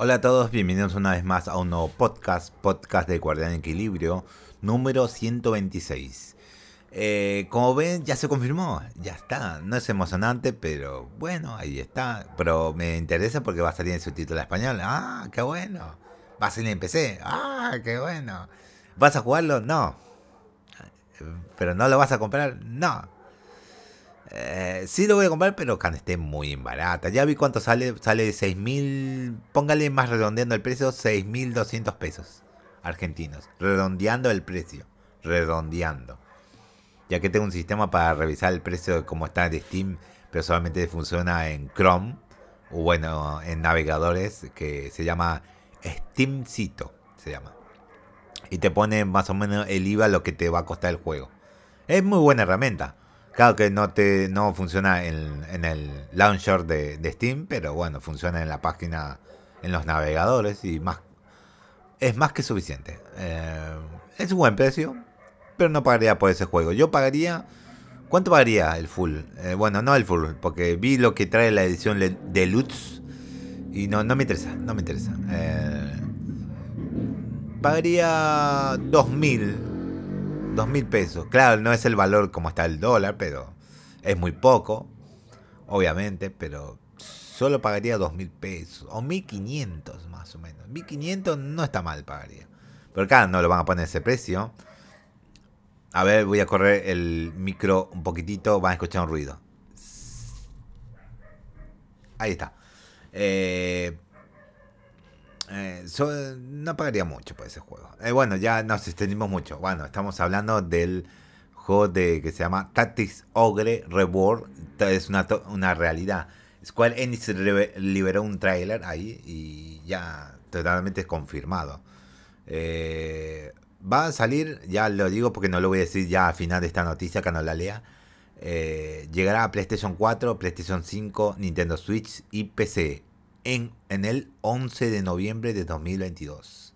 Hola a todos, bienvenidos una vez más a un nuevo podcast, podcast de Guardián Equilibrio, número 126. Eh, como ven, ya se confirmó, ya está. No es emocionante, pero bueno, ahí está. Pero me interesa porque va a salir en subtítulo español. Ah, qué bueno. Va a salir en PC. Ah, qué bueno. ¿Vas a jugarlo? No. ¿Pero no lo vas a comprar? No. Eh, sí lo voy a comprar, pero que esté muy barata. Ya vi cuánto sale. Sale 6.000. Póngale más redondeando el precio. 6.200 pesos argentinos. Redondeando el precio. Redondeando. Ya que tengo un sistema para revisar el precio de cómo está de Steam. Pero solamente funciona en Chrome. O bueno, en navegadores. Que se llama Steamcito. Se llama. Y te pone más o menos el IVA lo que te va a costar el juego. Es muy buena herramienta. Claro que no te no funciona en, el launcher de, Steam, pero bueno, funciona en la página, en los navegadores y más es más que suficiente. Eh, es un buen precio, pero no pagaría por ese juego. Yo pagaría, ¿cuánto pagaría el full? Eh, bueno, no el full, porque vi lo que trae la edición deluxe y no, no me interesa, no me interesa. Eh, pagaría 2000 dos mil pesos. Claro, no es el valor como está el dólar, pero es muy poco, obviamente, pero solo pagaría dos mil pesos, o mil quinientos más o menos. Mil quinientos no está mal, pagaría. Pero claro, no lo van a poner ese precio. A ver, voy a correr el micro un poquitito, van a escuchar un ruido. Ahí está. Eh, eh, no pagaría mucho por ese juego. Eh, bueno, ya nos extendimos mucho. Bueno, estamos hablando del juego de que se llama Tactics Ogre Reborn. Es una, una realidad. Square Enix liberó un trailer ahí y ya totalmente confirmado. Eh, va a salir, ya lo digo porque no lo voy a decir ya al final de esta noticia que no la lea. llegará a PlayStation 4, PlayStation 5, Nintendo Switch y PC en, el 11 de noviembre de 2022.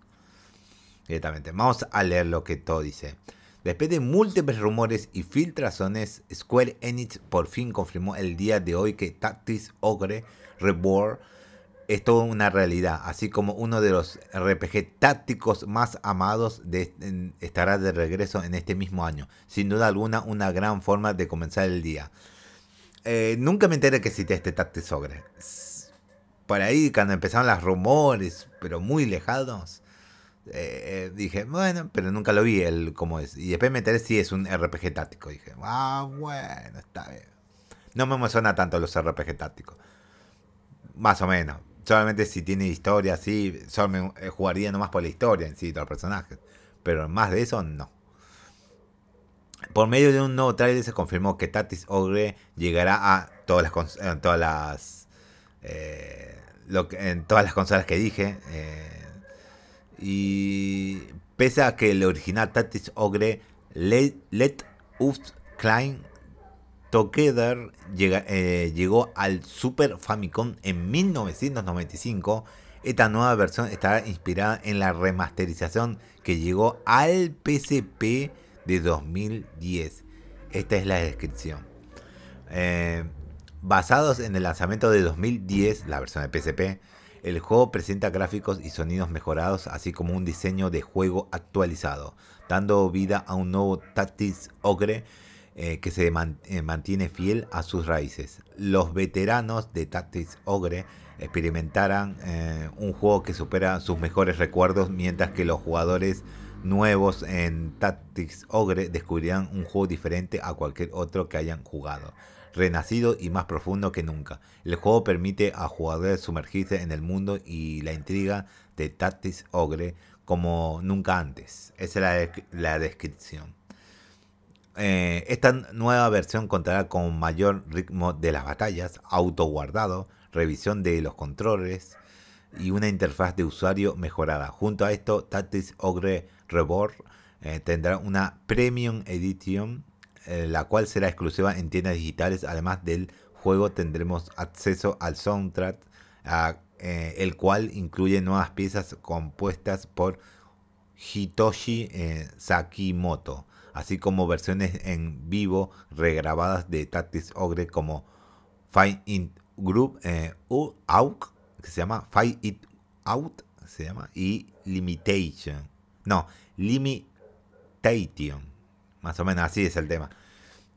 Directamente. Vamos a leer lo que todo dice. Después de múltiples rumores y filtraciones, Square Enix por fin confirmó el día de hoy que Tactics Ogre Reborn es toda una realidad, así como uno de los RPG tácticos más amados estará de regreso en este mismo año. Sin duda alguna, una gran forma de comenzar el día. Eh, nunca me enteré que existe este Tactics Ogre por ahí cuando empezaron los rumores, pero muy lejanos, eh, eh, dije, bueno, pero nunca lo vi el cómo es. Y después me enteré si es un RPG táctico. Dije, ah, bueno, está bien. No me emociona tanto los RPG tácticos. Más o menos. Solamente si tiene historia, sí, solo me eh, jugaría nomás por la historia en sí, de los personajes. Pero más de eso, no. Por medio de un nuevo trailer se confirmó que Tatis Ogre llegará a todas las, todas las en todas las consolas que dije. Eh, y pese a que el original Tactics Ogre Let, Let Us Climb Together eh, llegó al Super Famicom en 1995, esta nueva versión estará inspirada en la remasterización que llegó al PSP de 2010. Esta es la descripción. Eh, Basados en el lanzamiento de 2010, la versión de PSP, el juego presenta gráficos y sonidos mejorados, así como un diseño de juego actualizado, dando vida a un nuevo Tactics Ogre eh, que se eh, mantiene fiel a sus raíces. Los veteranos de Tactics Ogre experimentarán eh, un juego que supera sus mejores recuerdos, mientras que los jugadores nuevos en Tactics Ogre descubrirán un juego diferente a cualquier otro que hayan jugado renacido y más profundo que nunca. El juego permite a jugadores sumergirse en el mundo y la intriga de Tactics Ogre como nunca antes. Esa es la, descripción. Eh, esta nueva versión contará con mayor ritmo de las batallas, autoguardado, revisión de los controles y una interfaz de usuario mejorada. Junto a esto, Tactics Ogre Reborn eh, tendrá una Premium Edition eh, la cual será exclusiva en tiendas digitales. Además del juego tendremos acceso al soundtrack, eh, el cual incluye nuevas piezas compuestas por Hitoshi eh, Sakimoto, así como versiones en vivo regrabadas de Tactics Ogre como Fight It Group, que se llama Fight It Out se llama y Limitation. No, Limitation. Más o menos así es el tema.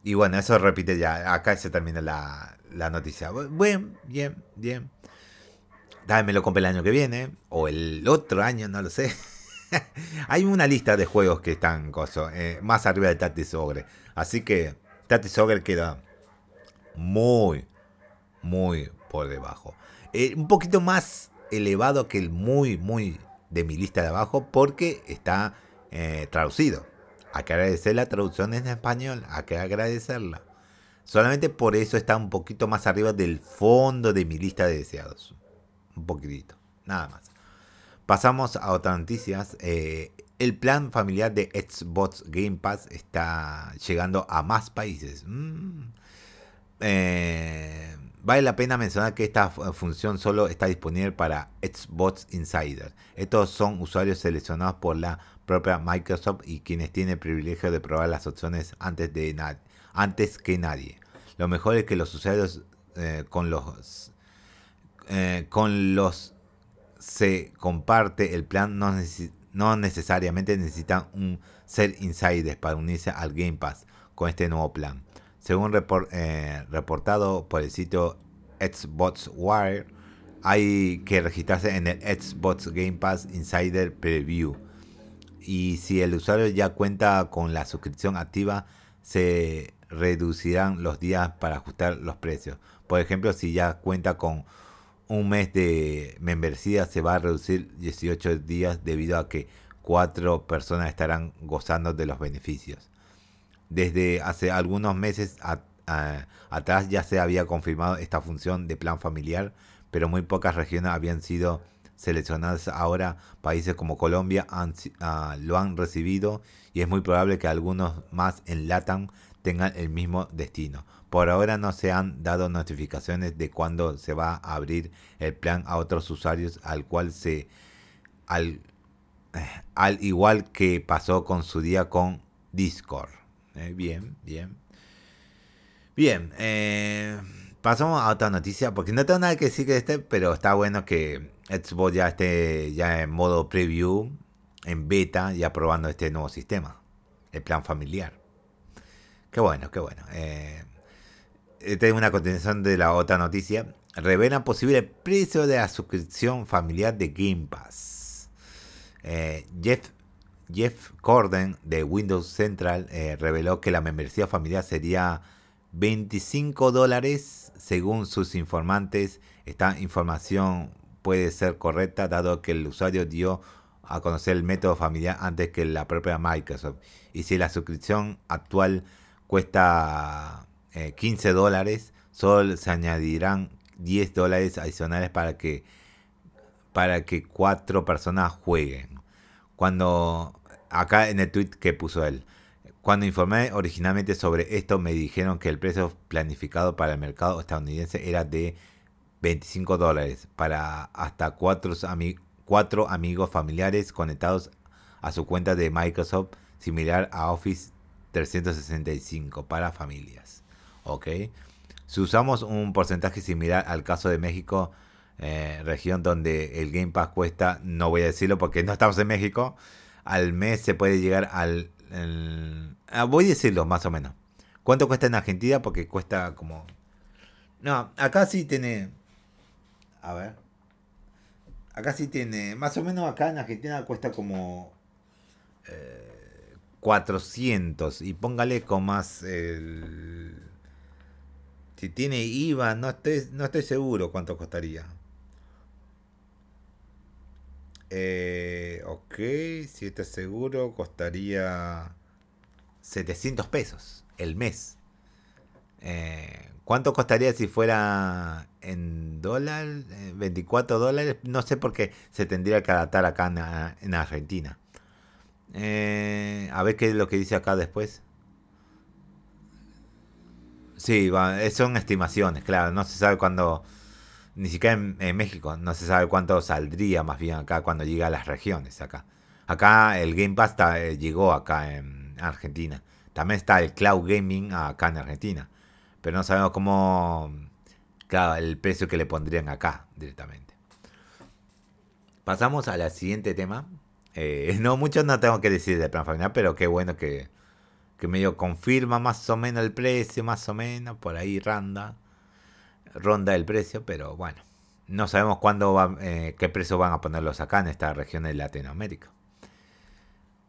Y bueno, eso repite ya. Acá se termina la, la noticia. Bien, bien, bien. Dame lo compré el año que viene. O el otro año, no lo sé. Hay una lista de juegos que están eh, más arriba de Tati Ogre. Así que Tati Ogre queda muy, muy por debajo. Eh, un poquito más elevado que el muy, muy de mi lista de abajo porque está eh, traducido. Agradecer la traducción en español, hay que agradecerla. Solamente por eso está un poquito más arriba del fondo de mi lista de deseados. Un poquitito, nada más. Pasamos a otras noticias. Eh, el plan familiar de Xbox Game Pass está llegando a más países. Mm. Eh, vale la pena mencionar que esta función solo está disponible para Xbox Insider. Estos son usuarios seleccionados por la propia Microsoft y quienes tienen privilegio de probar las opciones antes, de antes que nadie. Lo mejor es que los usuarios eh, con los con los se comparte el plan, no, no necesariamente necesitan un ser insiders para unirse al Game Pass con este nuevo plan. Según eh, reportado por el sitio Xbox Wire, hay que registrarse en el Xbox Game Pass Insider Preview. Y si el usuario ya cuenta con la suscripción activa, se reducirán los días para ajustar los precios. Por ejemplo, si ya cuenta con un mes de membresía se va a reducir 18 días debido a que cuatro personas estarán gozando de los beneficios. Desde hace algunos meses atrás ya se había confirmado esta función de plan familiar, pero muy pocas regiones habían sido seleccionadas. Ahora países como Colombia ah, lo han recibido y es muy probable que algunos más en LATAM tengan el mismo destino. Por ahora no se han dado notificaciones de cuándo se va a abrir el plan a otros usuarios al cual se al, eh, al igual que pasó con su día con Discord. Eh, bien, bien. Bien, eh, pasamos a otra noticia porque no tengo nada que decir que este, pero está bueno que Xbox ya esté ya en modo preview, en beta, ya probando este nuevo sistema, el plan familiar. Qué bueno, qué bueno. Eh, esta es una continuación de la otra noticia. Revela posible precio de la suscripción familiar de Game Pass. Eh, Jeff, Jeff Corden de Windows Central eh, reveló que la membresía familiar sería 25 dólares según sus informantes. Esta información puede ser correcta dado que el usuario dio a conocer el método familiar antes que la propia Microsoft. Y si la suscripción actual cuesta 15 eh, dólares, solo se añadirán 10 dólares adicionales para que para que cuatro personas jueguen. Cuando acá en el tweet que puso él, cuando informé originalmente sobre esto me dijeron que el precio planificado para el mercado estadounidense era de 25 dólares para hasta cuatro, cuatro amigos familiares conectados a su cuenta de Microsoft similar a Office 365 para familias. ¿ok? Si usamos un porcentaje similar al caso de México, eh, región donde el Game Pass cuesta, no voy a decirlo porque no estamos en México, al mes se puede llegar al... Ah, voy a decirlo más o menos. ¿Cuánto cuesta en Argentina? Porque cuesta como... No, acá sí tiene... A ver. Acá sí tiene... Más o menos acá en Argentina cuesta como... 400. Eh, y póngale con más el si tiene IVA, no estoy, no estoy seguro cuánto costaría. Eh, ok, si estás seguro, costaría 700 pesos el mes. Eh, ¿Cuánto costaría si fuera en dólar? 24 eh, dólares. No sé por qué se tendría que adaptar acá en, Argentina. Eh, a ver qué es lo que dice acá después. Sí, son estimaciones, claro. No se sabe cuándo, ni siquiera en, México, no se sabe cuánto saldría más bien acá cuando llega a las regiones acá. Acá el Game Pass eh, llegó acá en Argentina. También está el Cloud Gaming acá en Argentina. Pero no sabemos cómo, el precio que le pondrían acá directamente. Pasamos a la siguiente tema. Eh, no, mucho no tengo que decir de plan familiar, pero qué bueno que, que medio confirma más o menos el precio, más o menos, por ahí ronda, ronda el precio, pero bueno, no sabemos cuándo va, eh, qué precio van a ponerlos acá en esta región de Latinoamérica.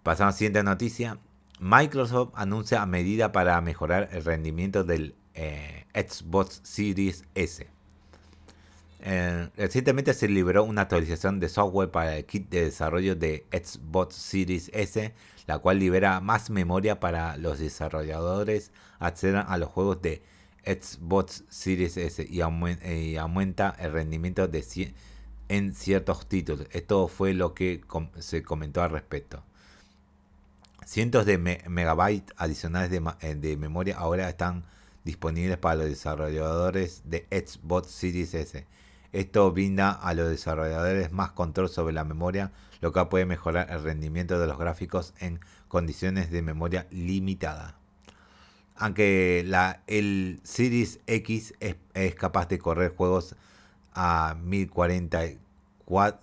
Pasamos a la siguiente noticia. Microsoft anuncia medida para mejorar el rendimiento del eh, Xbox Series S. Eh, recientemente se liberó una actualización de software para el kit de desarrollo de Xbox Series S, la cual libera más memoria para los desarrolladores acceder a los juegos de Xbox Series S y, aumenta el rendimiento de en ciertos títulos. Esto fue lo que se comentó al respecto. Cientos de megabytes adicionales de, eh, de, memoria ahora están disponibles para los desarrolladores de Xbox Series S. Esto brinda a los desarrolladores más control sobre la memoria, lo que puede mejorar el rendimiento de los gráficos en condiciones de memoria limitada. Aunque la, el Series X es, capaz de correr juegos a 1044,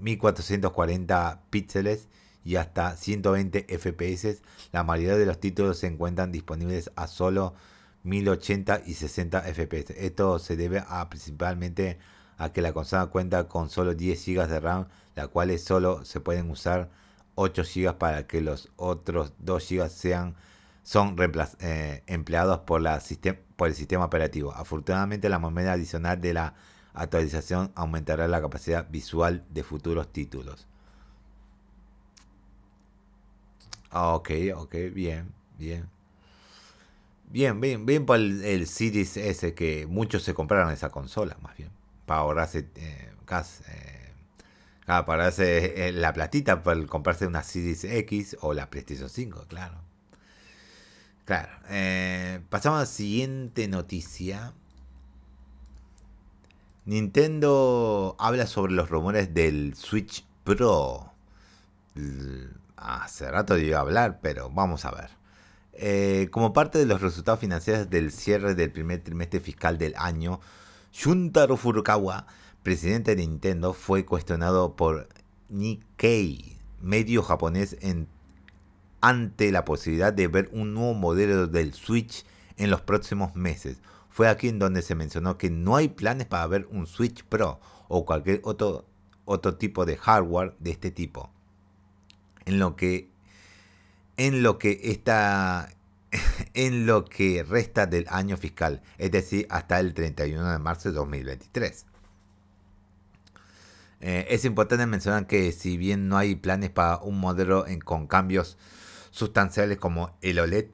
1440 eh, píxeles y hasta 120 FPS, la mayoría de los títulos se encuentran disponibles a solo 1080 y 60 FPS. Esto se debe a principalmente a que la consola cuenta con solo 10 GB de RAM, las cuales solo se pueden usar 8 GB para que los otros 2 GB sean son eh, empleados por, la por el sistema operativo. Afortunadamente la moneda adicional de la actualización aumentará la capacidad visual de futuros títulos. Ok, ok, bien, bien. Bien, bien, bien por el, Series S que muchos se compraron esa consola, más bien para ahorrarse eh, eh, para ahorrarse eh, la platita para comprarse una Series X o la PlayStation 5, claro. Claro. pasamos a la siguiente noticia. Nintendo habla sobre los rumores del Switch Pro. Hace rato iba a hablar, pero vamos a ver. Como parte de los resultados financieros del cierre del primer trimestre fiscal del año, Shuntaro Furukawa, presidente de Nintendo, fue cuestionado por Nikkei, medio japonés, ante la posibilidad de ver un nuevo modelo del Switch en los próximos meses. Fue aquí en donde se mencionó que no hay planes para ver un Switch Pro o cualquier otro, otro tipo de hardware de este tipo. En lo que en lo que está en lo que resta del año fiscal, es decir, hasta el 31 de marzo de 2023. Eh, es importante mencionar que si bien no hay planes para un modelo con cambios sustanciales como el OLED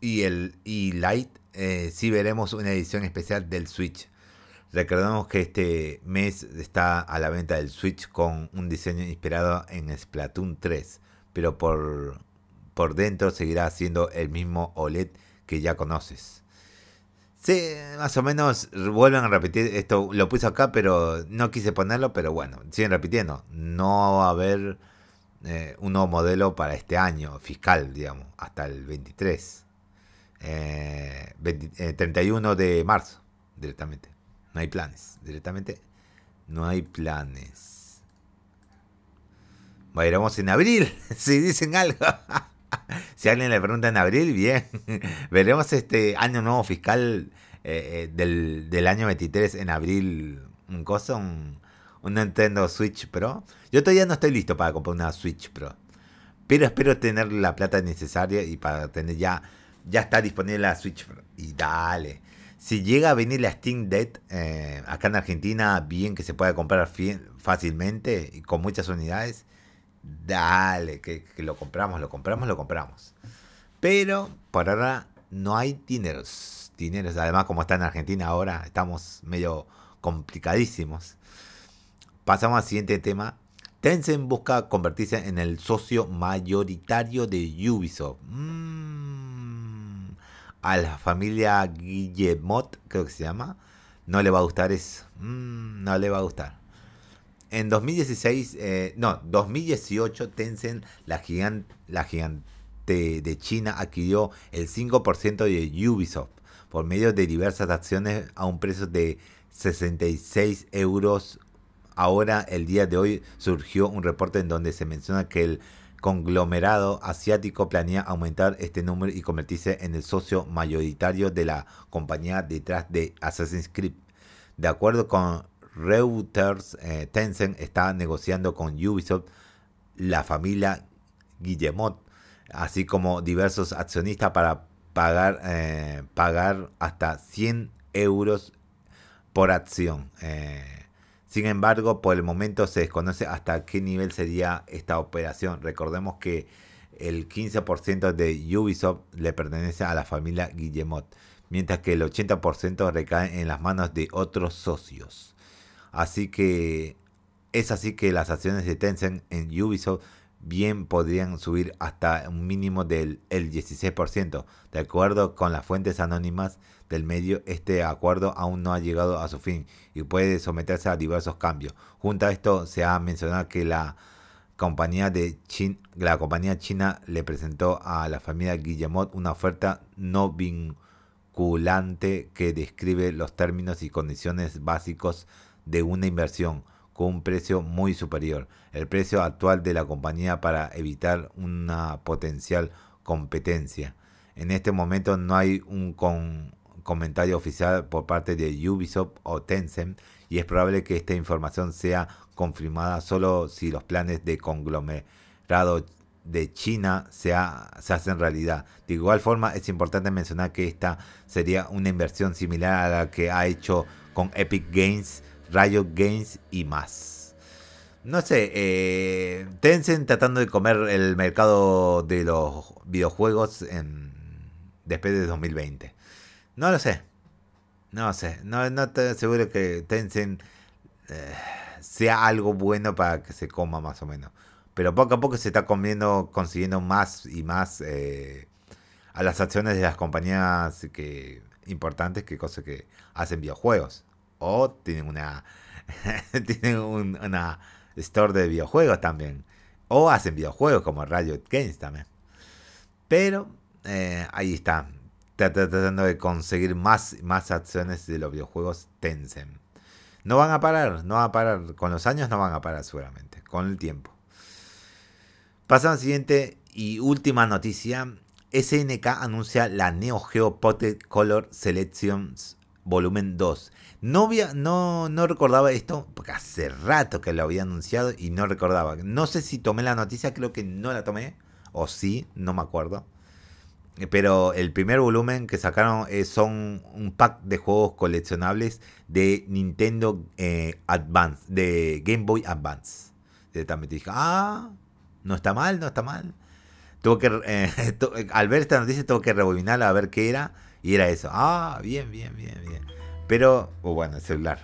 y el e-Light, eh, sí veremos una edición especial del Switch. Recordemos que este mes está a la venta el Switch con un diseño inspirado en Splatoon 3, pero por por dentro seguirá siendo el mismo OLED que ya conoces. Sí, más o menos vuelven a repetir esto, lo puse acá, pero no quise ponerlo, pero bueno, siguen repitiendo. No va a haber eh, un nuevo modelo para este año fiscal, digamos, hasta el 23. 31 eh, de marzo, directamente. No hay planes, directamente. No hay planes. Iremos en abril, si dicen algo. si alguien le pregunta en abril, bien. Veremos este año nuevo fiscal eh, eh, del, año 23 en abril. Un cosa, un, Nintendo Switch Pro. Yo todavía no estoy listo para comprar una Switch Pro. Pero espero tener la plata necesaria y para tener ya, ya está disponible la Switch Pro. Y dale. Si llega a venir la Steam Deck eh, acá en Argentina, bien que se pueda comprar fácilmente y con muchas unidades dale, que, lo compramos, lo compramos, lo compramos. Pero por ahora no hay dineros. Dineros, además como está en Argentina ahora, estamos medio complicadísimos. Pasamos al siguiente tema. Tencent busca convertirse en el socio mayoritario de Ubisoft. Mm. A la familia Guillemot, creo que se llama, no le va a gustar eso. Mm, no le va a gustar. En 2016, eh, no, 2018, Tencent, la la gigante de China, adquirió el 5% de Ubisoft por medio de diversas acciones a un precio de 66 euros ahora, el día de hoy, surgió un reporte en donde se menciona que el conglomerado asiático planea aumentar este número y convertirse en el socio mayoritario de la compañía detrás de Assassin's Creed. De acuerdo con Reuters, eh, Tencent está negociando con Ubisoft, la familia Guillemot, así como diversos accionistas para pagar, eh, pagar hasta 100 euros por acción. Eh, sin embargo, por el momento se desconoce hasta qué nivel sería esta operación. Recordemos que el 15% de Ubisoft le pertenece a la familia Guillemot, mientras que el 80% recae en las manos de otros socios. Así que es así que las acciones de Tencent en Ubisoft bien podrían subir hasta un mínimo del el 16%. De acuerdo con las fuentes anónimas del medio, este acuerdo aún no ha llegado a su fin y puede someterse a diversos cambios. Junto a esto se ha mencionado que la compañía, de la compañía china le presentó a la familia Guillemot una oferta no vinculante que describe los términos y condiciones básicos de una inversión con un precio muy superior. El precio actual de la compañía para evitar una potencial competencia. En este momento no hay un comentario oficial por parte de Ubisoft o Tencent y es probable que esta información sea confirmada solo si los planes de conglomerado de China se, se hacen realidad. De igual forma es importante mencionar que esta sería una inversión similar a la que ha hecho con Epic Games Riot Games y más. No sé, eh, Tencent tratando de comer el mercado de los videojuegos después de 2020. No lo sé. No lo sé. No, no estoy seguro que Tencent eh, sea algo bueno para que se coma más o menos. Pero poco a poco se está comiendo, consiguiendo más y más eh, a las acciones de las compañías que importantes que cosas que hacen videojuegos o tienen una tienen una store de videojuegos también. O hacen videojuegos como Riot Games también. Pero eh, ahí está. Tratando de conseguir más más acciones de los videojuegos Tencent. No van a parar no van a parar. Con los años no van a parar seguramente. Con el tiempo. Pasamos a la siguiente y última noticia. SNK anuncia la Neo Geo Pocket Color Selections Volumen 2 no, no, no recordaba esto, porque hace rato que lo había anunciado y no recordaba. No sé si tomé la noticia, creo que no la tomé, o sí, no me acuerdo. Pero el primer volumen que sacaron eh, son un pack de juegos coleccionables de Nintendo eh, Advance, de Game Boy Advance. Directamente dije, ah, no está mal, no está mal. Tuvo que, eh, al ver esta noticia, tuve que rebobinarla a ver qué era. Y era eso. Ah, bien, bien, bien, bien. Pero, o bueno, el celular.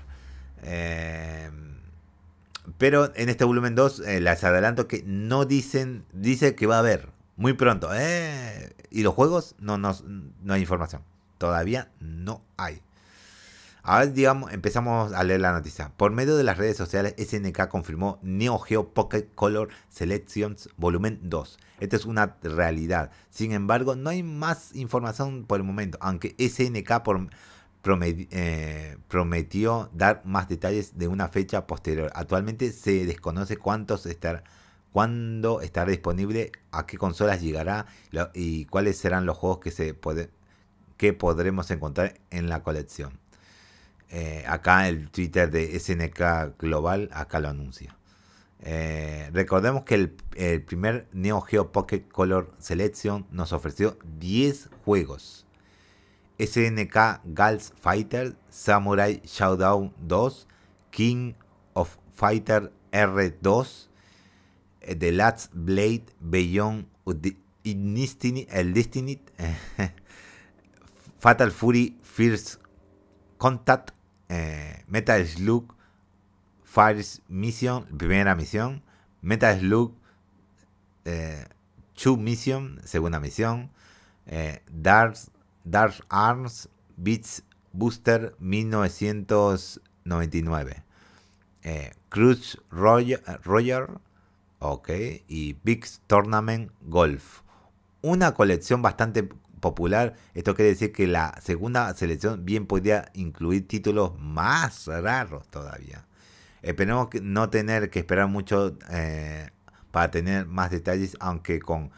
Eh, pero en este volumen 2 eh, les adelanto que no dicen, dice que va a haber muy pronto. Eh, y los juegos, no, no, no hay información. Todavía no hay. Ahora, digamos, empezamos a leer la noticia. Por medio de las redes sociales, SNK confirmó Neo Geo Pocket Color Selections Volumen 2. Esta es una realidad. Sin embargo, no hay más información por el momento. Aunque SNK eh, prometió dar más detalles de una fecha posterior. Actualmente se desconoce cuántos estar, cuándo estará disponible, a qué consolas llegará y cuáles serán los juegos que, se que podremos encontrar en la colección. Eh, acá el Twitter de SNK Global, acá lo anuncia. Eh, recordemos que el, primer Neo Geo Pocket Color Selection nos ofreció 10 juegos SNK Gals Fighter, Samurai Showdown 2, King of Fighter R2, eh, The Last Blade Beyond Destiny, el Destiny, Fatal Fury First Contact, eh, Metal Slug First Mission, primera misión, Metal Slug eh, Two Mission, segunda misión, Dark Dark Arms Beats Booster 1999. Eh, Cruz Roger, ok, y Big Tournament Golf. Una colección bastante popular. Esto quiere decir que la segunda selección bien podría incluir títulos más raros todavía. Esperemos no tener que esperar mucho eh, para tener más detalles, aunque con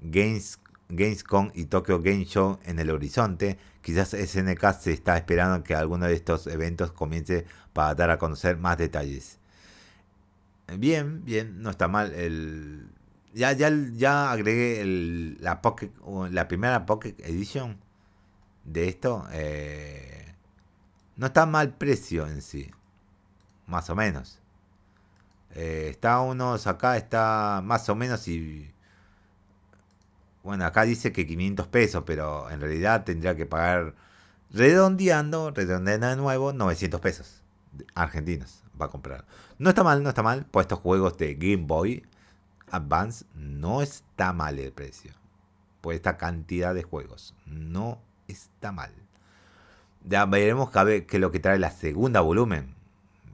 Games, Gamescom y Tokyo Game Show en el horizonte, quizás SNK se está esperando que alguno de estos eventos comience para dar a conocer más detalles. Bien, bien, no está mal. El, ya, ya, ya agregué el, la, Pocket, la primera Pocket Edition de esto. Eh, no está mal precio en sí. Más o menos. Eh, está unos acá, está más o menos y... Bueno, acá dice que 500 pesos, pero en realidad tendría que pagar, redondeando, redondeando de nuevo, 900 pesos argentinos va a comprar. No está mal, no está mal. Por estos juegos de Game Boy Advance, no está mal el precio. Por esta cantidad de juegos. No está mal. Ya veremos qué es lo que trae la segunda volumen.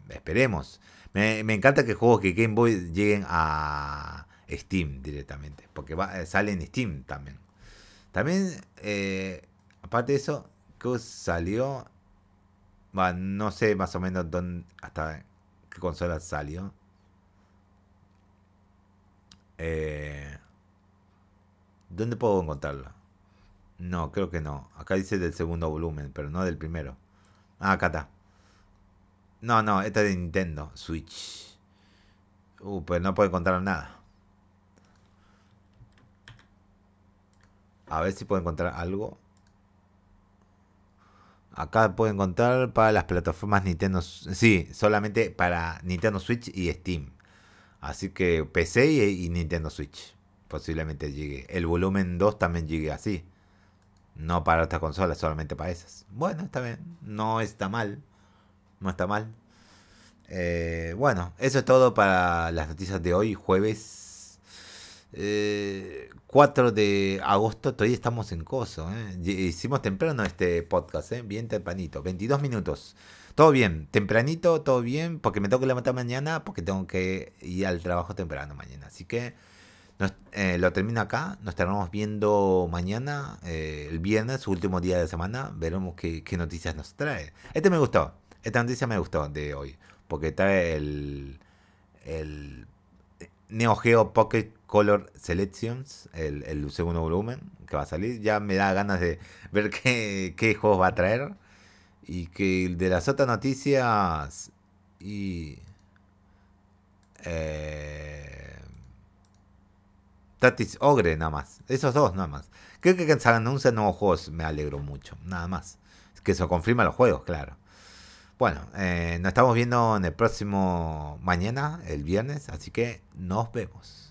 Esperemos. Me, encanta que juegos que Game Boy lleguen a Steam directamente. Porque va, eh, sale en Steam también. También, eh, aparte de eso, ¿qué salió? no sé más o menos dónde, hasta qué consola salió. Eh, ¿Dónde puedo encontrarla? No, creo que no. Acá dice del segundo volumen, pero no del primero. Ah, acá está. No, no, esta es de Nintendo Switch. Uh, pues no puedo encontrar nada. A ver si puedo encontrar algo. Acá puedo encontrar para las plataformas Nintendo. Sí, solamente para Nintendo Switch y Steam. Así que PC y, Nintendo Switch. Posiblemente llegue. El volumen 2 también llegue así. No para otras consolas, solamente para esas. Bueno, está bien. No está mal. No está mal. Eh, bueno, eso es todo para las noticias de hoy, jueves 4 eh, de agosto. Todavía estamos en coso. Eh. Hicimos temprano este podcast, bien tempranito, 22 minutos. Todo bien, tempranito, todo bien, porque me tengo que levantar mañana, porque tengo que ir al trabajo temprano mañana. Así que lo termino acá, nos estaremos viendo mañana, el viernes, último día de semana, veremos qué, noticias nos trae. Este me gustó. Esta noticia me gustó de hoy, porque trae el, el Neo Geo Pocket Color Selections, el, segundo volumen que va a salir. Ya me da ganas de ver qué, qué juegos va a traer. Y que de las otras noticias y... Eh, Tatis Ogre nada más. Esos dos nada más. Creo que se anuncian nuevos juegos me alegro mucho. Nada más. Que eso confirma los juegos, claro. Bueno, eh, nos estamos viendo en el próximo mañana, el viernes, así que nos vemos.